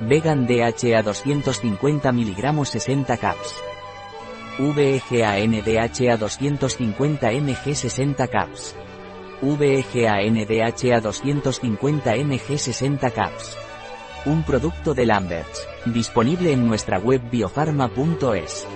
Vegan DHA 250 mg 60 caps. VEGA-NDHA 250 mg 60 caps. VEGA-NDHA 250 mg 60 caps. Un producto de Lamberts, disponible en nuestra web biofarma.es.